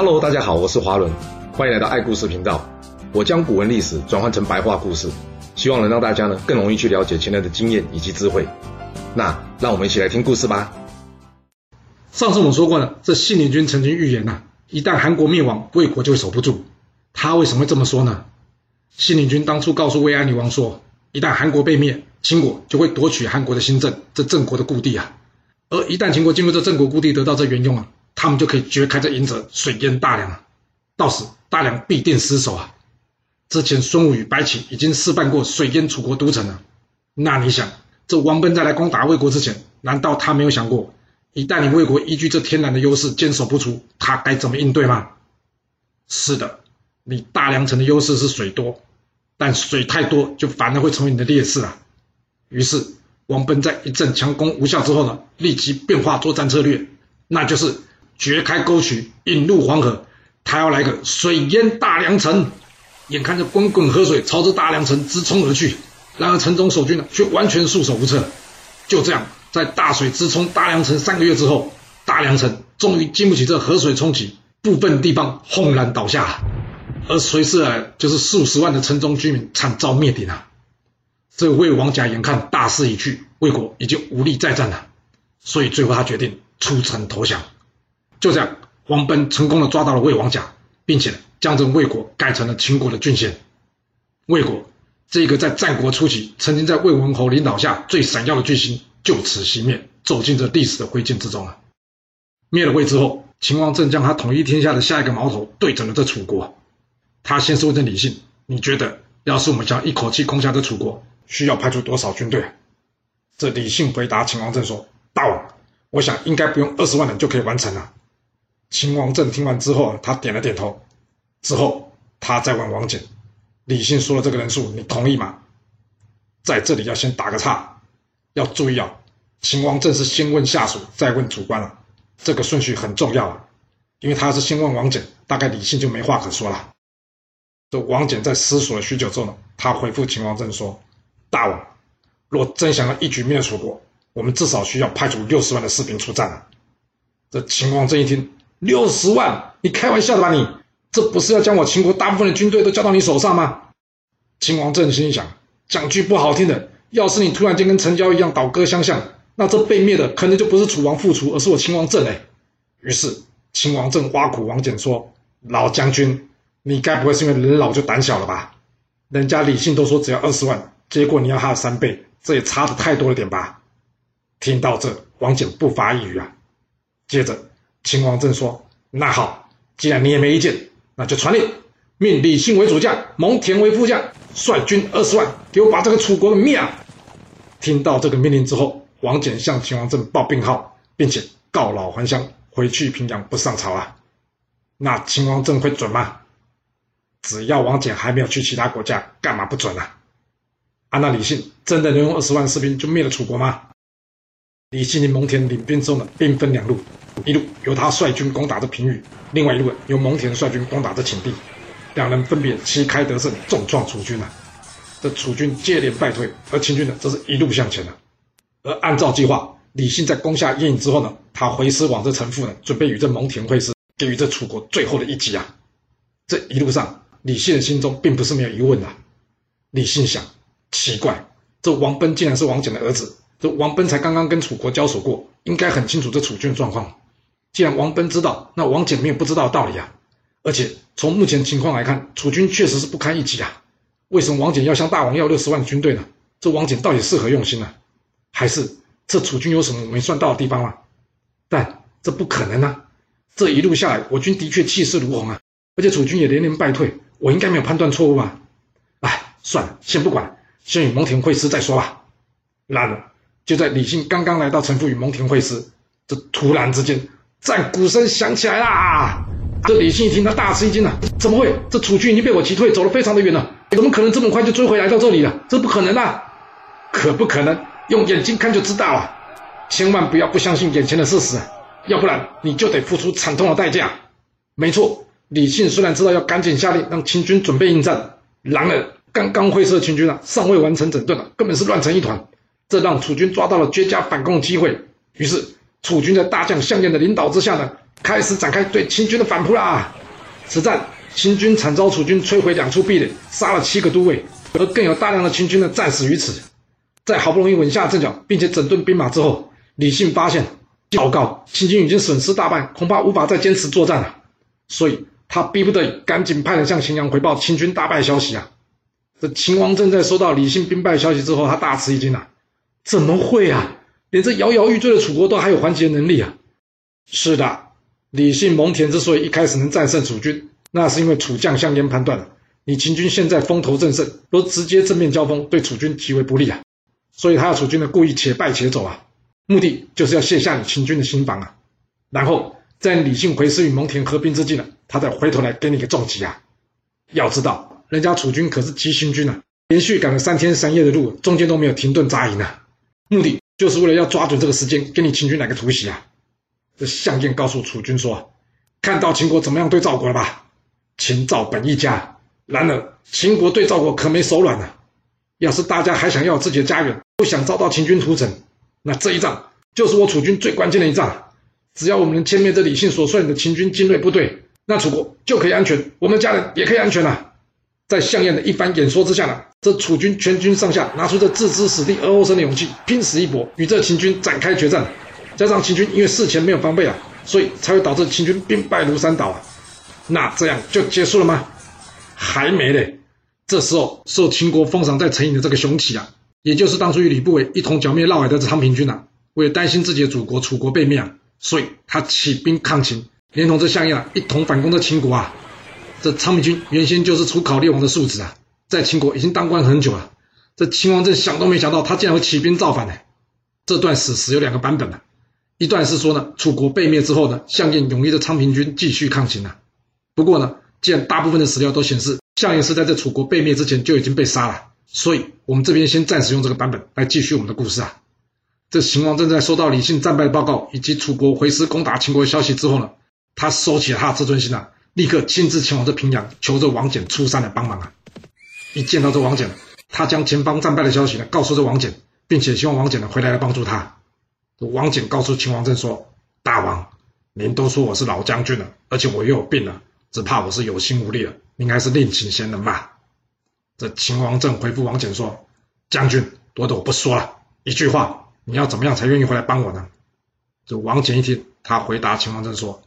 Hello，大家好，我是华伦，欢迎来到爱故事频道。我将古文历史转换成白话故事，希望能让大家呢更容易去了解前人的经验以及智慧。那让我们一起来听故事吧。上次我们说过呢，这信陵君曾经预言呐、一旦韩国灭亡，魏国就会守不住。他为什么会这么说呢？信陵君当初告诉魏安女王说，一旦韩国被灭，秦国就会夺取韩国的新郑，这郑国的故地啊。而一旦秦国进入这郑国故地，得到这原用啊。他们就可以掘开这营泽，水淹大梁了，到时大梁必定失守啊！之前孙武与白起已经示范过水淹楚国都城了，那你想，这王賁在来攻打魏国之前，难道他没有想过，一旦你魏国依据这天然的优势坚守不出，他该怎么应对吗？是的，你大梁城的优势是水多，但水太多就反而会成为你的劣势啊！于是王賁在一阵强攻无效之后呢，立即变化作战策略，那就是。掘开沟渠，引入黄河，他要来个水淹大梁城。眼看着滚滚河水朝着大梁城直冲而去，然而城中守军呢，却完全束手无策。就这样，在大水直冲大梁城三个月之后，大梁城终于经不起这河水冲击，部分地方轰然倒下，而随之而就是数十万的城中居民惨遭灭顶啊！这魏王甲眼看大势已去，魏国已经无力再战了，所以最后他决定出城投降。就这样，王贲成功的抓到了魏王甲，并且将这魏国改成了秦国的郡县。魏国这个在战国初期曾经在魏文侯领导下最闪耀的巨星，就此熄灭，走进这历史的灰烬之中了。灭了魏之后，秦王政将他统一天下的下一个矛头对准了这楚国。他先是问这李信：“你觉得，要是我们将一口气攻下这楚国，需要派出多少军队？”这李信回答秦王政说：“大王，我想应该不用二十万人就可以完成了。”秦王政听完之后，他点了点头。之后，他再问王翦：“李信说的这个人数，你同意吗？”在这里要先打个岔，要注意啊！秦王政是先问下属，再问主官啊，这个顺序很重要啊。因为他是先问王翦，大概李信就没话可说了。这王翦在思索了许久之后呢，他回复秦王政说：“大王，若真想要一举灭楚国，我们至少需要派出六十万的士兵出战啊。”这秦王政一听。六十万？你开玩笑的吧你？这不是要将我秦国大部分的军队都交到你手上吗？秦王政心想：讲句不好听的，要是你突然间跟成交一样倒戈相向，那这被灭的可能就不是楚王复楚，而是我秦王政哎。于是秦王政挖苦王翦说：“老将军，你该不会是因为人老就胆小了吧？人家李信都说只要二十万，结果你要他的三倍，这也差的太多了点吧？”听到这，王翦不发一语啊。接着。秦王政说：“那好，既然你也没意见，那就传令，命李信为主将，蒙恬为副将，率军二十万，给我把这个楚国给灭了。”听到这个命令之后，王翦向秦王政报病号，并且告老还乡，回去平阳不上朝啊。那秦王政会准吗？只要王翦还没有去其他国家，干嘛不准啊？啊，那李信真的能用二十万士兵就灭了楚国吗？李信与蒙恬领兵之后呢，兵分两路。一路由他率军攻打这平舆，另外一路由蒙恬率军攻打这秦地，两人分别旗开得胜，重创楚军啊！这楚军接连败退，而秦军呢，则是一路向前了。而按照计划，李信在攻下鄢郢之后呢，他回师往这城父呢，准备与这蒙恬会师，给予这楚国最后的一击啊！这一路上，李信的心中并不是没有疑问的。李信想，奇怪，这王賁竟然是王翦的儿子，这王賁才刚刚跟楚国交手过，应该很清楚这楚军的状况。既然王賁知道，那王翦没有不知道的道理啊！而且从目前情况来看，楚军确实是不堪一击啊！为什么王翦要向大王要六十万军队呢？这王翦到底是何用心呢？还是这楚军有什么没算到的地方吗？但这不可能啊！这一路下来，我军的确气势如虹啊！而且楚军也连连败退，我应该没有判断错误吧？哎，算了，先不管，先与蒙恬会师再说吧。然而，就在李信刚刚来到城父与蒙恬会师，这突然之间。战鼓声响起来啦！这李信一听，他大吃一惊啊！怎么会？这楚军已经被我击退，走了非常的远了，怎么可能这么快就追回来到这里了？这不可能啊！可不可能？用眼睛看就知道啊！千万不要不相信眼前的事实，要不然你就得付出惨痛的代价。没错，李信虽然知道要赶紧下令让秦军准备应战，然而刚刚会师的秦军啊，尚未完成整顿啊，根本是乱成一团，这让楚军抓到了绝佳反攻的机会，于是。楚军在大将项燕的领导之下呢，开始展开对秦军的反扑啦！此战，秦军惨遭楚军摧毁两处壁垒，杀了七个都尉，而更有大量的秦军呢战死于此。在好不容易稳下阵脚，并且整顿兵马之后，李信发现，糟糕，秦军已经损失大半，恐怕无法再坚持作战了。所以他逼不得已，赶紧派人向秦阳回报秦军大败消息啊！这秦王政在收到李信兵败消息之后，他大吃一惊啊！怎么会啊？连这摇摇欲坠的楚国都还有还击的能力啊！是的，李信、蒙恬之所以一开始能战胜楚军，那是因为楚将项燕判断了，你秦军现在风头正盛，若直接正面交锋，对楚军极为不利啊！所以他要楚军呢故意且败且走啊，目的就是要卸下你秦军的心防啊！然后在李信回师与蒙恬合兵之际呢，他再回头来给你个重击啊！要知道，人家楚军可是急行军啊，连续赶了三天三夜的路，中间都没有停顿扎营啊，目的。就是为了要抓准这个时间，给你秦军来个突袭啊！这项燕告诉楚军说：“看到秦国怎么样对赵国了吧？秦赵本一家，然而秦国对赵国可没手软呢。要是大家还想要自己的家园，不想遭到秦军屠城，那这一仗就是我楚军最关键的一仗。只要我们能歼灭这李信所率领的秦军精锐部队，那楚国就可以安全，我们家人也可以安全了。”在项燕的一番演说之下呢，这楚军全军上下拿出这置之死地而后生的勇气，拼死一搏，与这秦军展开决战。加上秦军因为事前没有防备啊，所以才会导致秦军兵败如山倒啊。那这样就结束了吗？还没嘞。这时候受秦国封赏在陈营的这个熊启啊，也就是当初与吕不韦一同剿灭嫪毐的这昌平君啊，为了担心自己的祖国楚国被灭啊，所以他起兵抗秦，连同这项燕啊一同反攻这秦国啊。这昌平君原先就是楚考烈王的庶子啊，在秦国已经当官很久了。这秦王政想都没想到，他竟然会起兵造反呢。这段史实有两个版本啊，一段是说呢，楚国被灭之后呢，项燕拥立的昌平君继续抗秦啊。不过呢，既然大部分的史料都显示项燕是在这楚国被灭之前就已经被杀了，所以我们这边先暂时用这个版本来继续我们的故事啊。这秦王政在收到李信战败报告以及楚国回师攻打秦国的消息之后呢，他收起了他的自尊心啊。立刻亲自前往这平阳，求着王翦出山来帮忙啊！一见到这王翦，他将前方战败的消息呢告诉这王翦，并且希望王翦呢回来来帮助他。王翦告诉秦王政说：“大王，您都说我是老将军了，而且我又有病了，只怕我是有心无力了，您还是另请贤人吧。”这秦王政回复王翦说：“将军，多的我不说了，一句话，你要怎么样才愿意回来帮我呢？”这王翦一听，他回答秦王政说：“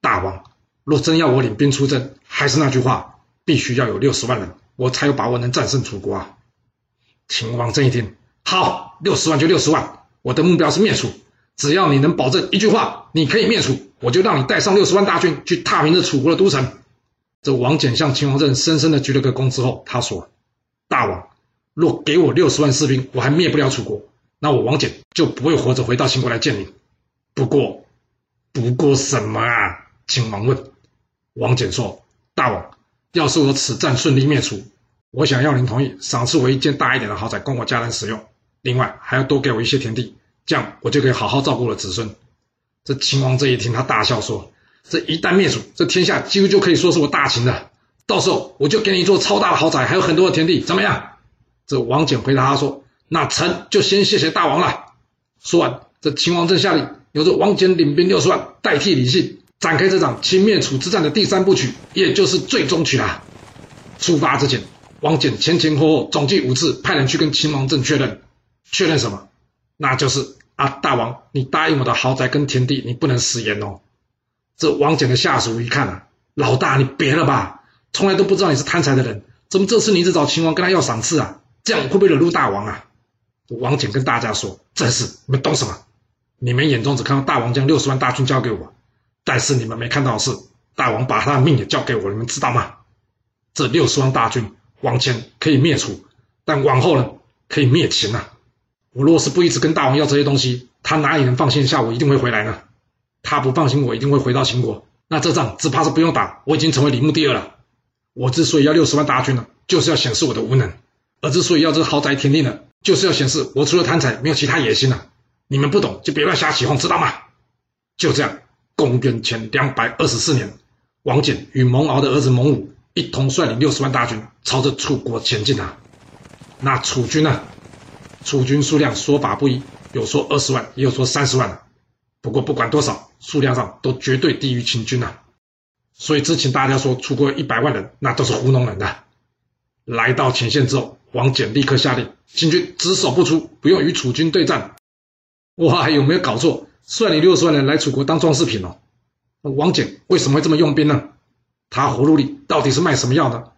大王。”若真要我领兵出征，还是那句话，必须要有六十万人，我才有把握能战胜楚国啊！秦王政一听，好，六十万就六十万，我的目标是灭楚，只要你能保证一句话，你可以灭楚，我就让你带上六十万大军去踏平这楚国的都城。这王翦向秦王政深深的鞠了个躬之后，他说：“大王，若给我六十万士兵，我还灭不了楚国，那我王翦就不会活着回到秦国来见你。不过，不过什么啊？”秦王问。王翦说：“大王，要是我此战顺利灭楚，我想要您同意赏赐我一间大一点的豪宅供我家人使用，另外还要多给我一些田地，这样我就可以好好照顾我的子孙。”这秦王这一听，他大笑说：“这一旦灭楚，这天下几乎就可以说是我大秦的，到时候我就给你一座超大的豪宅，还有很多的田地，怎么样？”这王翦回答他说：“那臣就先谢谢大王了。”说完，这秦王正下令，由这王翦领兵六十万代替李信。展开这场秦灭楚之战的第三部曲，也就是最终曲啦。出发之前，王翦前前后后总计五次派人去跟秦王政确认，确认什么？那就是啊，大王，你答应我的豪宅跟田地，你不能食言哦。这王翦的下属一看啊，老大你别了吧，从来都不知道你是贪财的人，怎么这次你一直找秦王跟他要赏赐啊？这样会不会惹怒大王啊？王翦跟大家说：“真是你们懂什么？你们眼中只看到大王将六十万大军交给我。”但是你们没看到的是，大王把他的命也交给我，你们知道吗？这六十万大军往前可以灭楚，但往后呢，可以灭秦啊！我若是不一直跟大王要这些东西，他哪里能放心下我一定会回来呢？他不放心我一定会回到秦国，那这仗只怕是不用打，我已经成为李牧第二了。我之所以要六十万大军呢，就是要显示我的无能；而之所以要这个豪宅田地呢，就是要显示我除了贪财没有其他野心了。你们不懂就别乱瞎起哄，知道吗？就这样。公元前两百二十四年，王翦与蒙敖的儿子蒙武一同率领六十万大军朝着楚国前进啊。那楚军呢？楚军数量说法不一，有说二十万，也有说三十万。不过不管多少，数量上都绝对低于秦军啊。所以之前大家说楚国有一百万人，那都是糊弄人的。来到前线之后，王翦立刻下令，秦军只守不出，不用与楚军对战。哇，有没有搞错？算你六十万人来楚国当装饰品哦。王翦为什么会这么用兵呢？他葫芦里到底是卖什么药的？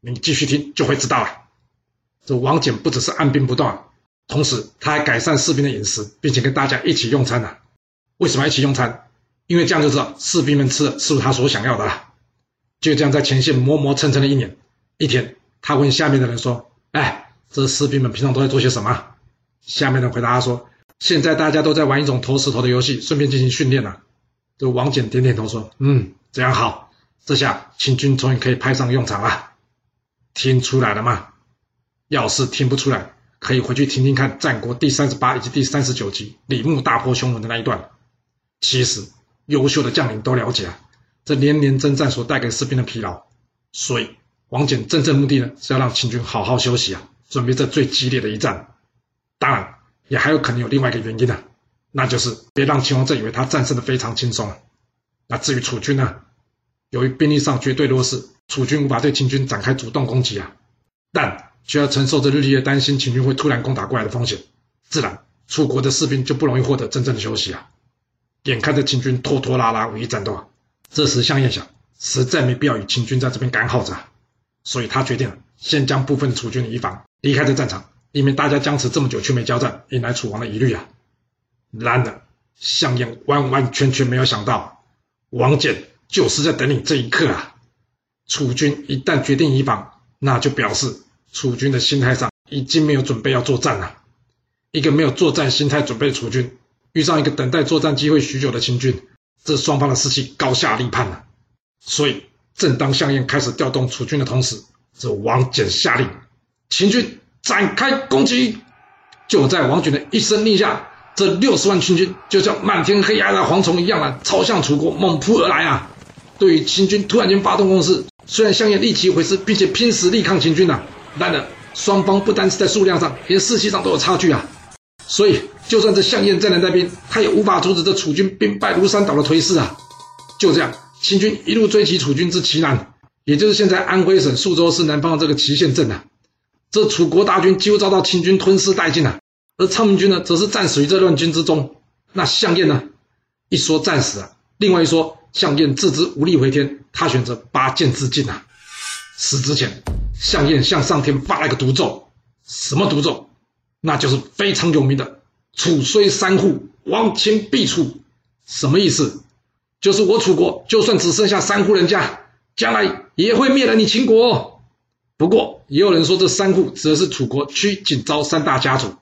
你继续听就会知道了。这王翦不只是按兵不动，同时他还改善士兵的饮食，并且跟大家一起用餐呢。为什么一起用餐？因为这样就知道士兵们吃的是不是他所想要的了。就这样在前线磨磨蹭蹭了一年，一天，他问下面的人说：“哎，这士兵们平常都在做些什么？”下面的人回答他说：“现在大家都在玩一种投石头的游戏，顺便进行训练呢。”这王翦点点头说：“嗯，这样好，这下秦军终于可以派上用场了。听出来了吗？要是听不出来，可以回去听听看《战国》第三十八以及第三十九集李牧大破匈奴的那一段。其实，优秀的将领都了解啊，这连年征战所带给士兵的疲劳。所以，王翦真正目的呢，是要让秦军好好休息啊，准备这最激烈的一战。当然，也还有可能有另外一个原因呢。”那就是别让秦王政以为他战胜的非常轻松。那至于楚军呢？由于兵力上绝对弱势，楚军无法对秦军展开主动攻击啊，但却要承受着日夜担心秦军会突然攻打过来的风险，自然楚国的士兵就不容易获得真正的休息啊。眼看着秦军拖拖拉拉无意战斗啊，这时项燕想，实在没必要与秦军在这边干耗着，所以他决定先将部分楚军的移防离开这战场，以免大家僵持这么久却没交战，引来楚王的疑虑啊。然而，项燕完完全全没有想到，王翦就是在等你这一刻啊！楚军一旦决定移防，那就表示楚军的心态上已经没有准备要作战了。一个没有作战心态准备的楚军，遇上一个等待作战机会许久的秦军，这双方的士气高下立判了。所以，正当项燕开始调动楚军的同时，这王翦下令，秦军展开攻击。就在王翦的一声令下。这六十万秦军就像漫天黑压的蝗虫一样啊，朝向楚国猛扑而来啊！对于秦军突然间发动攻势，虽然项燕立即回师，并且拼死力抗秦军呐，然而双方不单是在数量上，连士气上都有差距啊！所以，就算这项燕再能带兵，他也无法阻止这楚军兵败如山倒的颓势啊！就这样，秦军一路追击楚军至祁南，也就是现在安徽省宿州市南方的这个祁县镇啊，这楚国大军几乎遭到秦军吞噬殆尽啊！而昌平君呢，则是战死于这乱军之中。那项燕呢？一说战死啊，另外一说项燕自知无力回天，他选择拔剑自尽啊。死之前，项燕向上天发了一个毒咒，什么毒咒？那就是非常有名的“楚虽三户，亡秦必楚”。什么意思？就是我楚国就算只剩下三户人家，将来也会灭了你秦国。不过，也有人说这三户指的是楚国屈锦昭三大家族。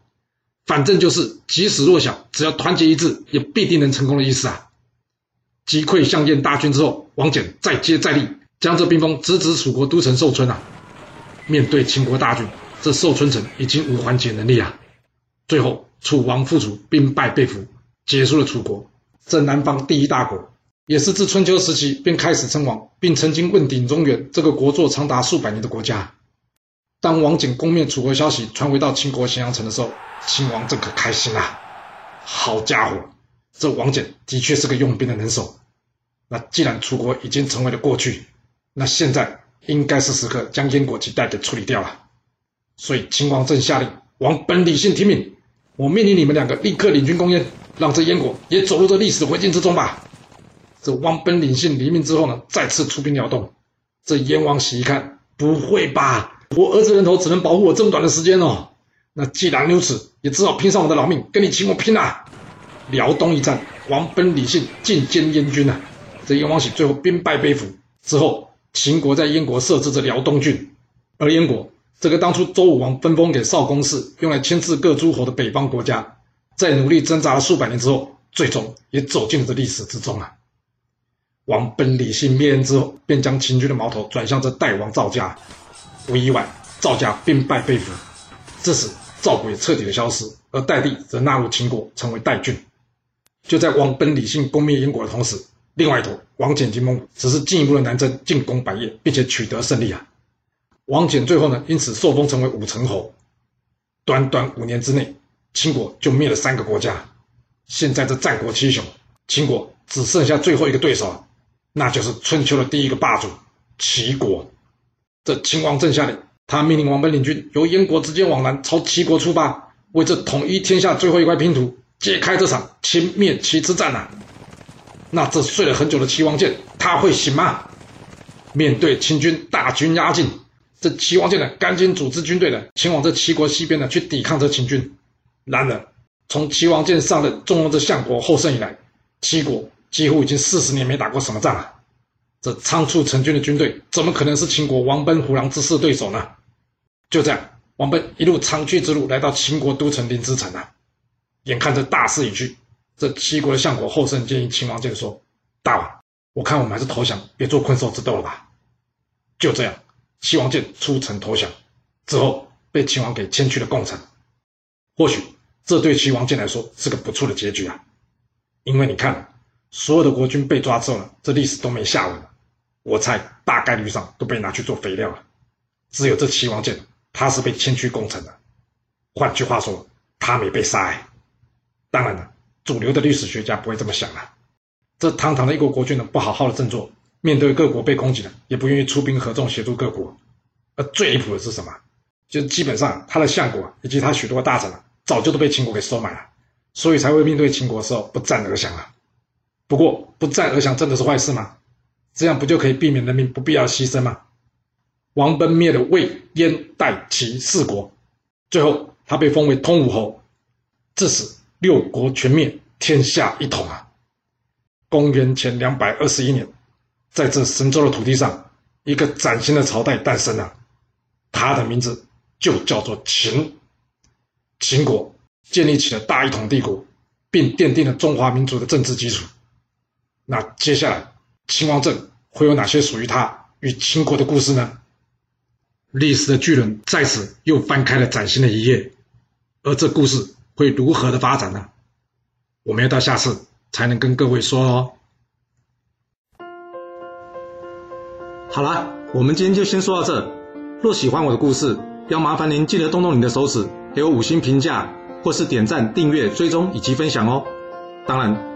反正就是，即使弱小，只要团结一致，也必定能成功的意思啊！击溃项燕大军之后，王翦再接再厉，将这兵锋直指楚国都城寿春啊！面对秦国大军，这寿春城已经无还击能力啊！最后，楚王复楚，兵败被俘，结束了楚国这南方第一大国，也是自春秋时期便开始称王，并曾经问鼎中原这个国祚长达数百年的国家。当王翦攻灭楚国消息传回到秦国咸阳城的时候，秦王这可开心啦！好家伙，这王翦的确是个用兵的能手。那既然楚国已经成为了过去，那现在应该是时刻将燕国及代给处理掉了。所以秦王正下令：王本理性听命，我命令你们两个立刻领军攻燕，让这燕国也走入这历史的灰烬之中吧。这王本领性离命之后呢，再次出兵辽东。这燕王喜一看，不会吧？我儿子人头只能保护我这么短的时间哦。那既然如此，也只好拼上我的老命，跟你秦国拼了。辽东一战，王奔李信进歼燕军啊！这燕王喜最后兵败被俘之后，秦国在燕国设置着辽东郡，而燕国这个当初周武王分封给少公氏，用来牵制各诸侯的北方国家，在努力挣扎了数百年之后，最终也走进了这历史之中啊！王本李信灭燕之后，便将秦军的矛头转向这代王赵家，不意外，赵家兵败被俘，至此。赵国也彻底的消失，而代地则纳入秦国，成为代郡。就在王本李信攻灭燕国的同时，另外一头，王翦及蒙只是进一步的南征，进攻百业，并且取得胜利啊。王翦最后呢，因此受封成为武成侯。短短五年之内，秦国就灭了三个国家。现在这战国七雄，秦国只剩下最后一个对手，那就是春秋的第一个霸主齐国。这秦王政下令，他命令王賁领军由燕国直接往南朝齐国出发，为这统一天下最后一块拼图揭开这场秦灭齐之战呐、那这睡了很久的齐王建，他会醒吗？面对秦军大军压境，这齐王建呢，赶紧组织军队呢前往这齐国西边呢，去抵抗这秦军。然而，从齐王建上任重用这相国后胜以来，齐国几乎已经四十年没打过什么仗了。这仓促成军的军队，怎么可能是秦国王奔、虎狼之师的对手呢？就这样，王賁一路长驱直入，来到秦国都城临淄城啊。眼看着大势已去，这齐国的相国后胜建议秦王建说：“大王，我看我们还是投降，别做困兽之斗了吧。”就这样，齐王建出城投降，之后被秦王给迁去了贡城。或许这对齐王建来说是个不错的结局啊，因为你看，所有的国君被抓之后呢，这历史都没下文了。我猜大概率上都被拿去做肥料了。只有这齐王建，他是被迁去贡城的。换句话说，他没被杀哎。当然了，主流的历史学家不会这么想啊。这堂堂的一国国君呢，不好好的振作。面对各国被攻击了，也不愿意出兵合纵协助各国。而最离谱的是什么？就基本上他的相国以及他许多大臣啊，早就都被秦国给收买了，所以才会面对秦国的时候不战而降啊。不过不战而降真的是坏事吗？这样不就可以避免人民不必要牺牲吗？王贲灭了魏、燕、代、齐四国，最后他被封为通武侯，至此六国全灭，天下一统啊！公元前两百二十一年。在这神州的土地上，一个崭新的朝代诞生了，它的名字就叫做秦。秦国建立起了大一统帝国，并奠定了中华民族的政治基础。那接下来，秦王政会有哪些属于他与秦国的故事呢？历史的巨轮在此又翻开了崭新的一页，而这故事会如何的发展呢？我们要到下次才能跟各位说哦。好了，我们今天就先说到这。若喜欢我的故事，要麻烦您记得动动你的手指，给我五星评价，或是点赞、订阅、追踪以及分享哦。当然，